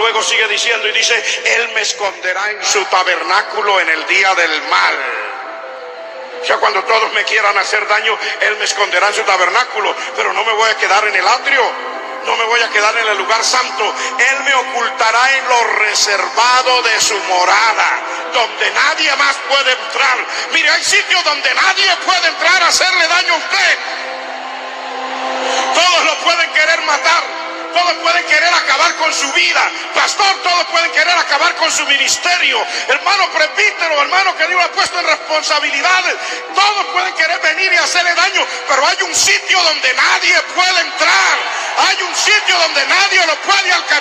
luego sigue diciendo y dice, Él me esconderá en su tabernáculo en el día del mal. O sea, cuando todos me quieran hacer daño, Él me esconderá en su tabernáculo, pero no me voy a quedar en el atrio no me voy a quedar en el lugar santo. Él me ocultará en lo reservado de su morada, donde nadie más puede entrar. Mire, hay sitios donde nadie puede entrar a hacerle su vida. Pastor, todos pueden querer acabar con su ministerio. Hermano prepítero, hermano que Dios ha puesto en responsabilidades. Todos pueden querer venir y hacerle daño. Pero hay un sitio donde nadie puede entrar. Hay un sitio donde nadie lo puede alcanzar.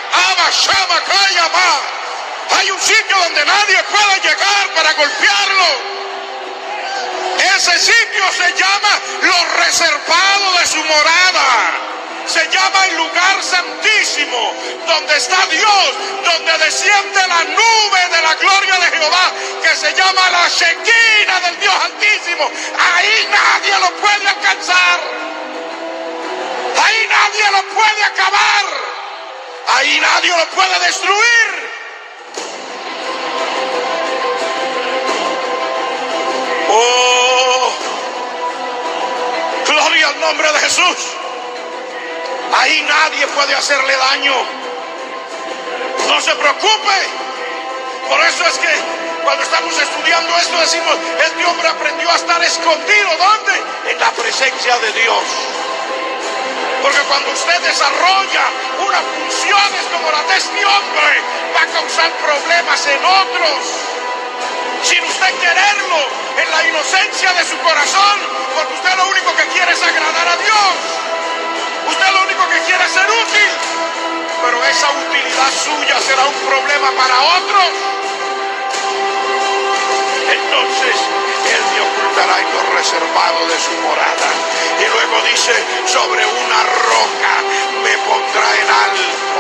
Hay un sitio donde nadie puede llegar para golpearlo. Ese sitio se llama lo reservado de su morada se llama el lugar santísimo, donde está Dios, donde desciende la nube de la gloria de Jehová, que se llama la Shekinah del Dios Altísimo. Ahí nadie lo puede alcanzar. Ahí nadie lo puede acabar. Ahí nadie lo puede destruir. Oh, gloria al nombre de Jesús. Ahí nadie puede hacerle daño. No se preocupe. Por eso es que cuando estamos estudiando esto decimos, este hombre aprendió a estar escondido. ¿Dónde? En la presencia de Dios. Porque cuando usted desarrolla unas funciones como la de este hombre, va a causar problemas en otros. Sin usted quererlo, en la inocencia de su corazón, porque usted lo único que quiere es agradar a Dios. Pero esa utilidad suya será un problema para otros. Entonces Él me ocultará en lo reservado de su morada. Y luego dice, sobre una roca me pondrá en alto.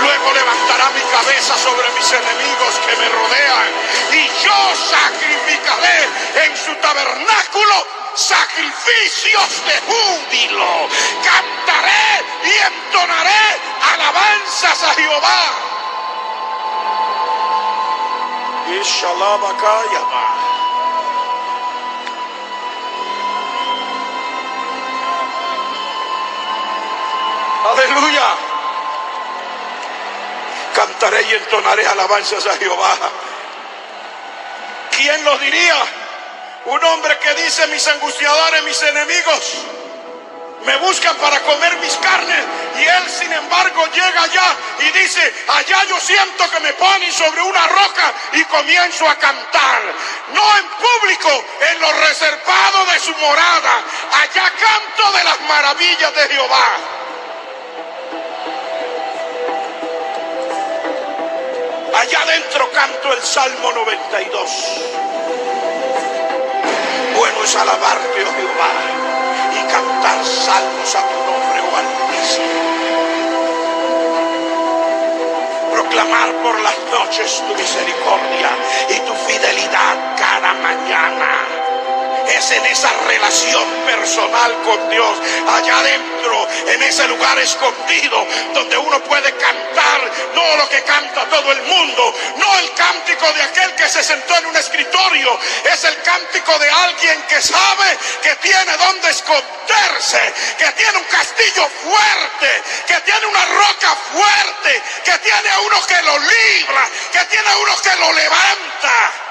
Luego levantará mi cabeza sobre mis enemigos que me rodean. Y yo sacrificaré en su tabernáculo sacrificios de júbilo. Cantaré entonaré alabanzas a Jehová. Aleluya. Cantaré y entonaré alabanzas a Jehová. ¿Quién lo diría? Un hombre que dice, mis angustiadores, mis enemigos, me buscan para comer mis carnes. Y él, sin embargo, llega allá y dice, allá yo siento que me ponen sobre una roca y comienzo a cantar. No en público, en lo reservado de su morada. Allá canto de las maravillas de Jehová. Allá adentro canto el Salmo 92 bueno es alabarte, oh Jehová, y cantar salmos a tu nombre, oh Altísimo. Proclamar por las noches tu misericordia y tu fidelidad cada mañana es en esa relación personal con Dios, allá adentro, en ese lugar escondido, donde uno puede cantar, no lo que canta todo el mundo, no el cántico de aquel que se sentó en un escritorio, es el cántico de alguien que sabe que tiene donde esconderse, que tiene un castillo fuerte, que tiene una roca fuerte, que tiene a uno que lo libra, que tiene a uno que lo levanta.